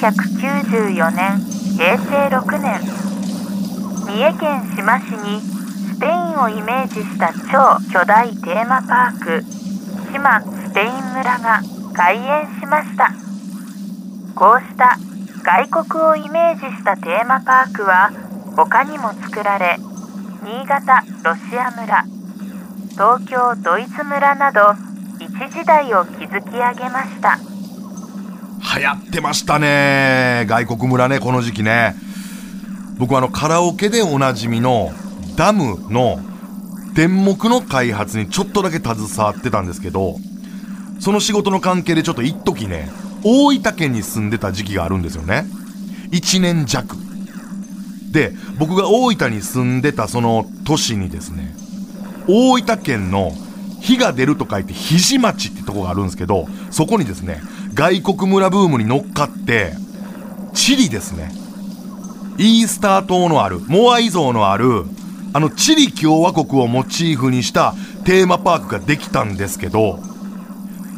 1994年平成6年。三重県志摩市にスペインをイメージした超巨大テーマパーク志摩スペイン村が開園しました。こうした外国をイメージしたテーマパークは他にも作られ新潟ロシア村東京ドイツ村など一時代を築き上げました。流行ってましたね。外国村ねこの時期ね。僕はあのカラオケでおなじみのダムの電目の開発にちょっとだけ携わってたんですけどその仕事の関係でちょっと一時ね大分県に住んでた時期があるんですよね。1年弱。で僕が大分に住んでたその年にですね大分県の火が出ると書いて肘町ってとこがあるんですけどそこにですね外国村ブームに乗っかってチリですね。イースター島のあるモアイ像のあるあのチリ共和国をモチーフにしたテーマパークができたんですけど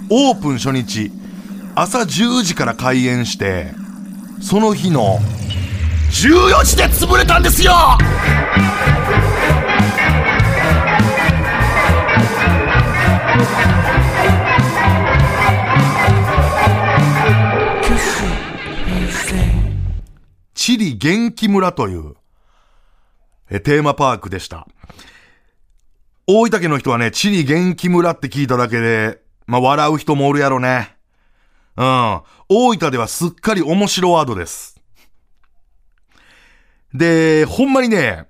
オープン初日朝10時から開園してその日の14時で潰れたんですよ！チリ元気村というえテーマパークでした。大分県の人はね、チリ元気村って聞いただけで、まあ、笑う人もおるやろね。うん。大分ではすっかり面白ワードです。で、ほんまにね、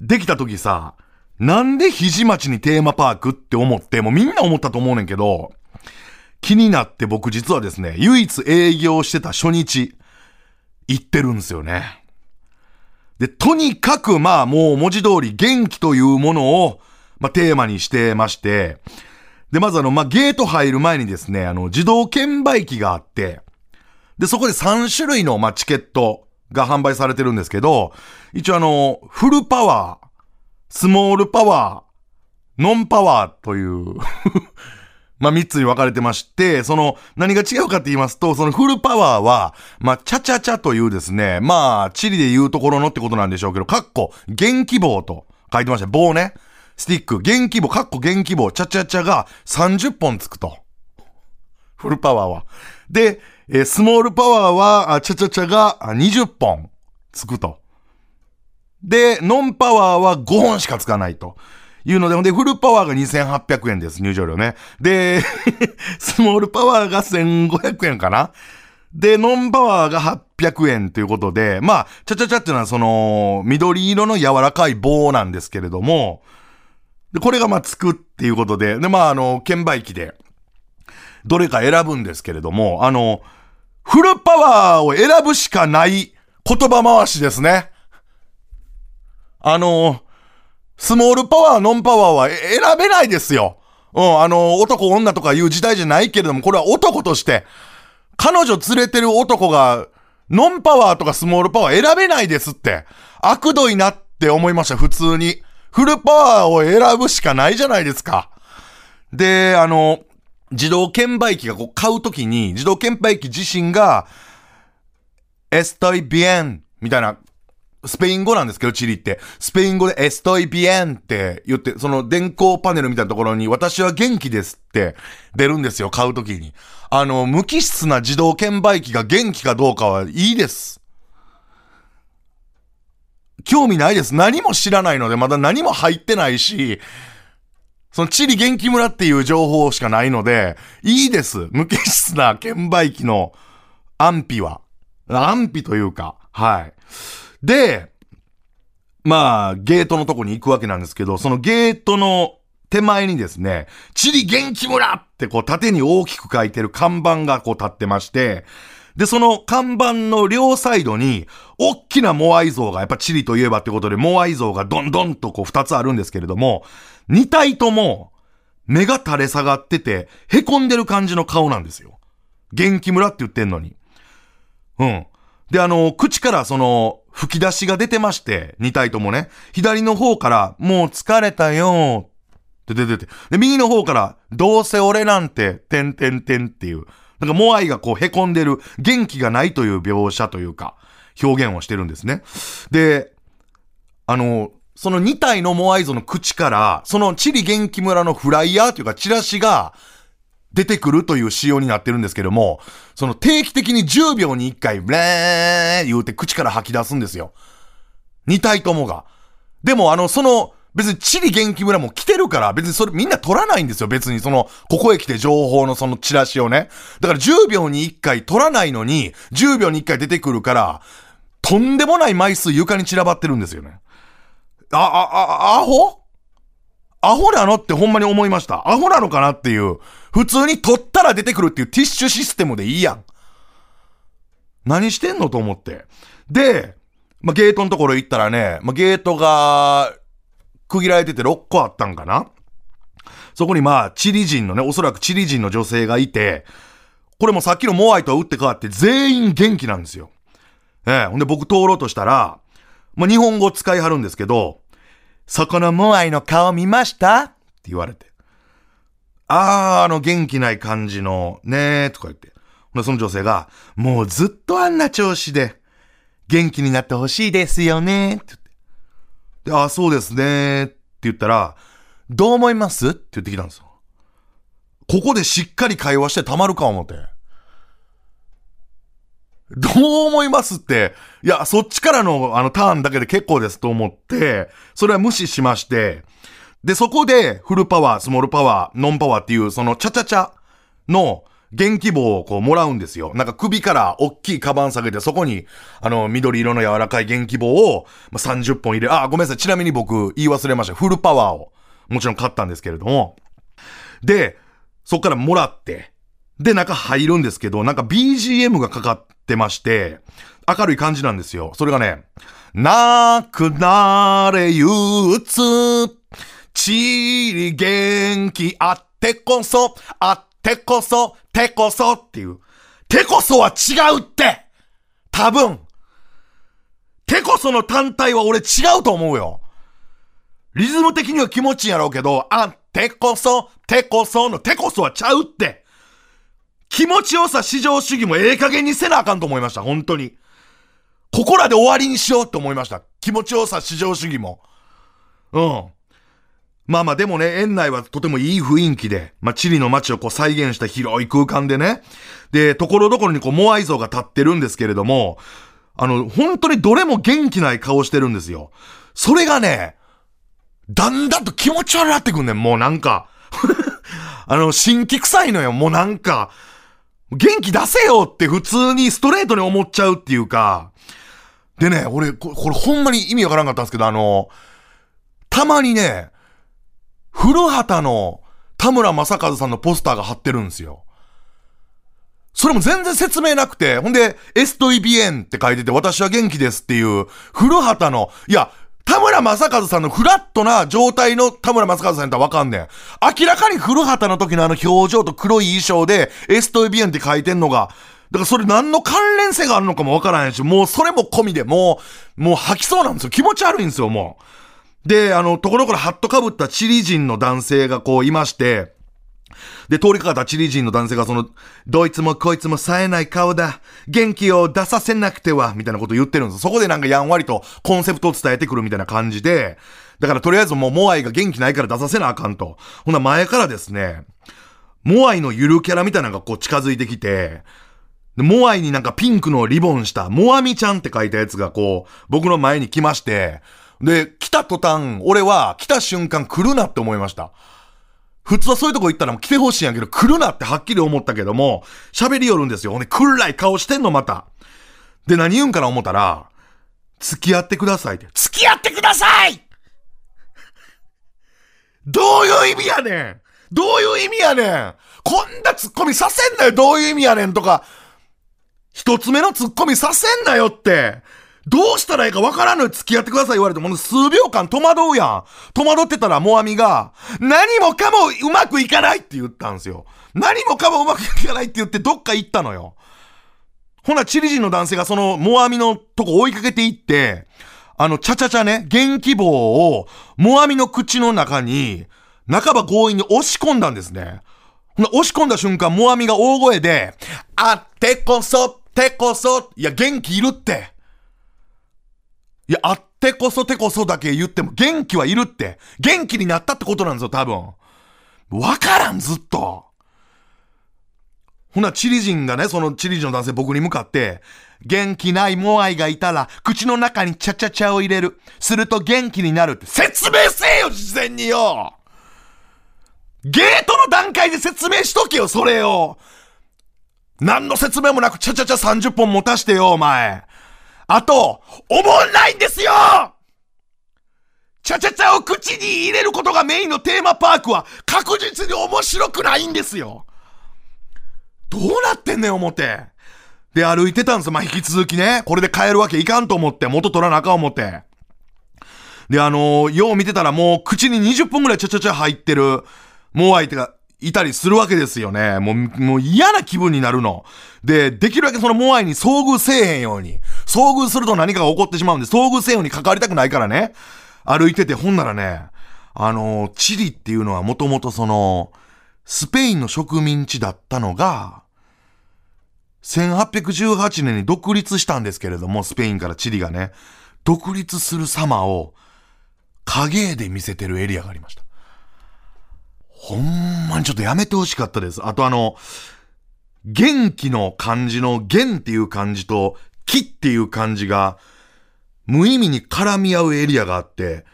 できた時さ、なんで肘町にテーマパークって思って、もうみんな思ったと思うねんけど、気になって僕実はですね、唯一営業してた初日、行ってるんですよね。で、とにかくまあもう文字通り元気というものを、まあテーマにしてまして、で、まずあの、まあゲート入る前にですね、あの、自動券売機があって、で、そこで3種類の、まあ、チケットが販売されてるんですけど、一応あの、フルパワー、スモールパワー、ノンパワーというまあ、三つに分かれてまして、その、何が違うかって言いますと、そのフルパワーは、まあ、チャチャチャというですね、まあ、チリで言うところのってことなんでしょうけど、カッコ、元気棒と書いてました。棒ね。スティック、元気棒、カッコ元気棒、チャチャチャが30本つくと。フルパワーは。で、えースモールパワーは、チャチャチャが20本つくと。で、ノンパワーは5本しかつかないと。いうので、ほんで、フルパワーが2800円です、入場料ね。で、スモールパワーが1500円かなで、ノンパワーが800円ということで、まあ、チャチャチャっていうのはその、緑色の柔らかい棒なんですけれども、で、これがまあ、つくっていうことで、で、まあ、あの、券売機で、どれか選ぶんですけれども、あの、フルパワーを選ぶしかない言葉回しですね。あの、スモールパワー、ノンパワーは選べないですよ。うん、あの、男、女とかいう時代じゃないけれども、これは男として、彼女連れてる男が、ノンパワーとかスモールパワー選べないですって。悪どいなって思いました、普通に。フルパワーを選ぶしかないじゃないですか。で、あの、自動券売機がこう買うときに、自動券売機自身が、エストイビエンみたいな、スペイン語なんですけど、チリって。スペイン語でエストイビエンって言って、その電光パネルみたいなところに、私は元気ですって出るんですよ、買うときに。あの、無機質な自動券売機が元気かどうかはいいです。興味ないです。何も知らないので、まだ何も入ってないし、そのチリ元気村っていう情報しかないので、いいです。無機質な券売機の安否は。安否というか、はい。で、まあ、ゲートのとこに行くわけなんですけど、そのゲートの手前にですね、チリ元気村ってこう縦に大きく書いてる看板がこう立ってまして、で、その看板の両サイドに、大きなモアイ像が、やっぱチリといえばってことで、モアイ像がどんどんとこう二つあるんですけれども、二体とも、目が垂れ下がってて、凹んでる感じの顔なんですよ。元気村って言ってんのに。うん。で、あの、口からその、吹き出しが出てまして、二体ともね。左の方から、もう疲れたよって出てて。で、右の方から、どうせ俺なんて、てんてんてんっていう。なんかモアイがこう凹んでる、元気がないという描写というか、表現をしてるんですね。で、あの、その2体のモアイ像の口から、そのチリ元気村のフライヤーというかチラシが出てくるという仕様になってるんですけども、その定期的に10秒に1回、ブレー言うて口から吐き出すんですよ。2体ともが。でもあの、その、別にチリ元気村も来てるから、別にそれみんな取らないんですよ、別に。その、ここへ来て情報のそのチラシをね。だから10秒に1回取らないのに、10秒に1回出てくるから、とんでもない枚数床に散らばってるんですよね。あ、あ、あ、アホ？アホなのってほんまに思いました。アホなのかなっていう。普通に取ったら出てくるっていうティッシュシステムでいいやん。何してんのと思って。で、まあ、ゲートのところ行ったらね、まあ、ゲートが、区切られてて6個あったんかなそこにまあ、チリ人のね、おそらくチリ人の女性がいて、これもさっきのモアイとは打って変わって全員元気なんですよ。ええほんで僕通ろうとしたら、まあ、日本語使いはるんですけど、そこのモアイの顔見ました？って言われて。あー、あの元気ない感じの、ねーとか言って。ほその女性が、もうずっとあんな調子で、元気になってほしいですよねって言って。で、あ、そうですねって言ったら、どう思います？って言ってきたんですよ。ここでしっかり会話してたまるか思って。どう思いますって、いや、そっちからのあのターンだけで結構ですと思って、それは無視しまして、で、そこでフルパワー、スモールパワー、ノンパワーっていうそのチャチャチャの元気棒をこうもらうんですよ。なんか首から大きいカバン下げて、そこに、あの、緑色の柔らかい元気棒を、ま、30本入れ、あ、ごめんなさい。ちなみに僕言い忘れました。フルパワーを、もちろん買ったんですけれども。で、そっからもらって、で、中入るんですけど、なんか BGM がかかってまして、明るい感じなんですよ。それがね、なくなれ憂鬱、ちり元気あってこそ、あってこそ、てこそっていう。てこそは違うって多分。てこその単体は俺違うと思うよ。リズム的には気持ちいいやろうけど、あっ、てこそ、てこそのてこそはちゃうって。気持ちよさ至上主義もええ加減にせなあかんと思いました、本当に。ここらで終わりにしようって思いました。気持ちよさ至上主義も。うん。まあまあでもね、園内はとてもいい雰囲気で、まあチリの街をこう再現した広い空間でね。で、ところどころにこうモアイ像が立ってるんですけれども、あの、本当にどれも元気ない顔してるんですよ。それがね、だんだんと気持ち悪くなってくんねん、もうなんか。あの、新規臭いのよ、もうなんか。元気出せよって普通にストレートに思っちゃうっていうか。でね、俺、これほんまに意味わからんかったんですけど、あの、たまにね、古畑の田村正和さんのポスターが貼ってるんですよ。それも全然説明なくて、ほんで、エストイビエンって書いてて、私は元気ですっていう、古畑の、いや、田村正和さんのフラットな状態の田村正和さんやったらわかんねん。明らかに古畑の時のあの表情と黒い衣装で、エストイビアンって書いてんのが、だからそれ何の関連性があるのかもわからないし、もうそれも込みでもう、もう吐きそうなんですよ。気持ち悪いんですよ、もう。で、あの、ところからハットかぶったチリ人の男性がこういまして、で、通りかかったチリ人の男性がその、どいつもこいつも冴えない顔だ。元気を出させなくては、みたいなこと言ってるんです。そこでなんかやんわりとコンセプトを伝えてくるみたいな感じで、だからとりあえずもうモアイが元気ないから出させなあかんと。ほんな前からですね、モアイのゆるキャラみたいなのがこう近づいてきて、モアイになんかピンクのリボンした、モアミちゃんって書いたやつがこう、僕の前に来まして、で、来た途端、俺は来た瞬間来るなって思いました。普通はそういうとこ行ったらもう来てほしいんやけど、来るなってはっきり思ったけども、喋りよるんですよ。ほんで、来るらい顔してんのまた。で、何言うんかな思ったら、付き合ってくださいって。付き合ってくださいどういう意味やねんどういう意味やねんこんなツッコミさせんなよどういう意味やねんとか、一つ目のツッコミさせんなよって。どうしたらいいかわからんのよ付き合ってください言われても数秒間戸惑うやん。戸惑ってたらモアミが、何もかもうまくいかないって言ったんですよ。何もかもうまくいかないって言ってどっか行ったのよ。ほな、チリ人の男性がそのモアミのとこ追いかけていって、あの、チャチャチャね、元気棒を、モアミの口の中に、半ば強引に押し込んだんですね。ほな押し込んだ瞬間、モアミが大声で、あってこそ、てこそ、いや、元気いるって。いや、あってこそてこそだけ言っても、元気はいるって。元気になったってことなんですよ、多分。わからん、ずっと。ほな、チリ人がね、そのチリ人の男性僕に向かって、元気ないモアイがいたら、口の中にチャチャチャを入れる。すると元気になるって説明せえよ、事前によゲートの段階で説明しとけよ、それよ何の説明もなく、チャチャチャ30本持たしてよ、お前。あと、おもんないんですよチャチャチャを口に入れることがメインのテーマパークは確実に面白くないんですよどうなってんねん、思って。で、歩いてたんですよ。まあ、引き続きね。これで帰るわけいかんと思って、元取らなあかん思って。で、あのーよう見てたらもう口に20分ぐらいチャチャチャ入ってる、もう相手がいたりするわけですよね。もう、もう嫌な気分になるの。で、できるだけそのモアイに遭遇せえへんように。遭遇すると何かが起こってしまうんで、遭遇せえように関わりたくないからね。歩いてて、ほんならね、あのチリっていうのはもともとその、スペインの植民地だったのが、1818年に独立したんですけれども、スペインからチリがね、独立する様を影で見せてるエリアがありました。ほんまにちょっとやめてほしかったです。あとあの、元気の漢字の元っていう漢字と気っていう漢字が無意味に絡み合うエリアがあって、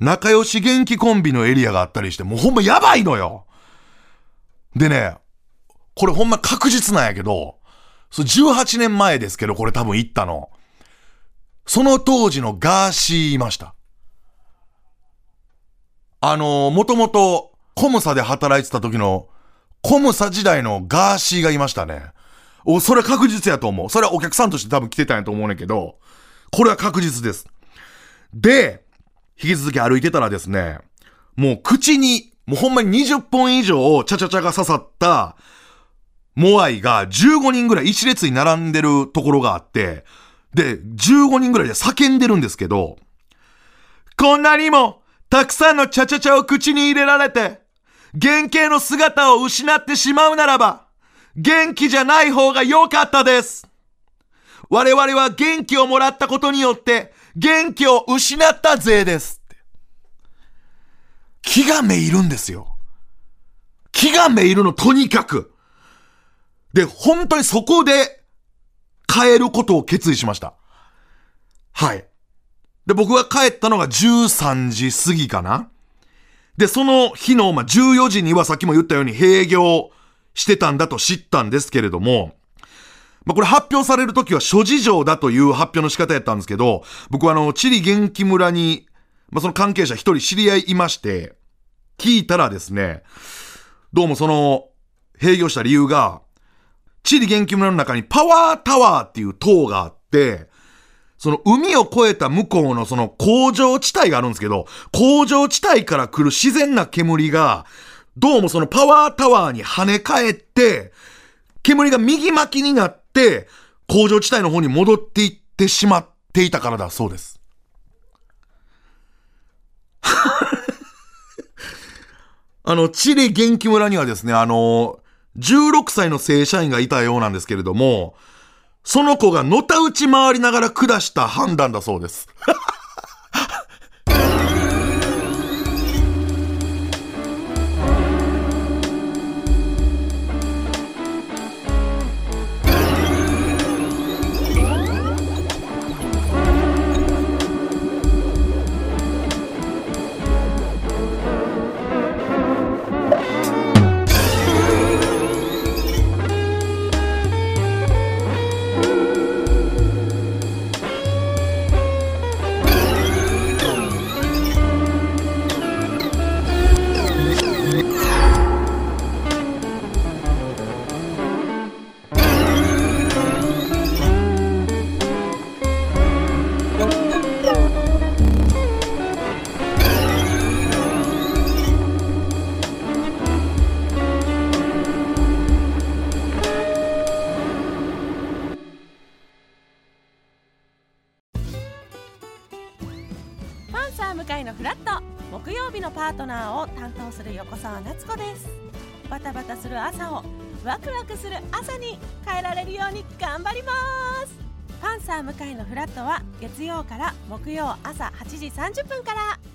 仲良し元気コンビのエリアがあったりして、もうほんまやばいのよでね、これほんま確実なんやけど、そう18年前ですけど、これ多分行ったの。その当時のガーシーいました。あのー、もともとコムサで働いてた時のコムサ時代のガーシーがいましたね。お、それは確実やと思う。それはお客さんとして多分来てたんやと思うねんけど、これは確実です。で、引き続き歩いてたらですね、もう口に、もうほんまに20本以上チャチャチャが刺さった、モアイが15人ぐらい一列に並んでるところがあって、で、15人ぐらいで叫んでるんですけど、こんなにも、たくさんのチャチャチャを口に入れられて、原型の姿を失ってしまうならば、元気じゃない方が良かったです。我々は元気をもらったことによって、元気を失ったぜです。気がめいるんですよ。気がめいるの、とにかく。で、本当にそこで変えることを決意しました。はい。で、僕が帰ったのが13時過ぎかな。で、その日の、まあ、14時にはさっきも言ったように閉業してたんだと知ったんですけれども、まあ、これ発表されるときは諸事情だという発表の仕方やったんですけど、僕はあの、チリ元気村に、まあ、その関係者一人知り合いいまして、聞いたらですね、どうもその、閉業した理由が、チリ元気村の中にパワータワーっていう塔があって、その海を越えた向こうのその工場地帯があるんですけど、工場地帯から来る自然な煙が、どうもそのパワータワーに跳ね返って、煙が右巻きになって、工場地帯の方に戻っていってしまっていたからだそうです。あの、チリ元気村にはですね、あの、16歳の正社員がいたようなんですけれども、その子がのたうち回りながら下した判断だそうです。ー向かいのフラット木曜日のパートナーを担当する横澤夏子です。バタバタする朝をワクワクする朝に変えられるように頑張ります。パンサー向井のフラットは月曜から木曜朝8時30分から。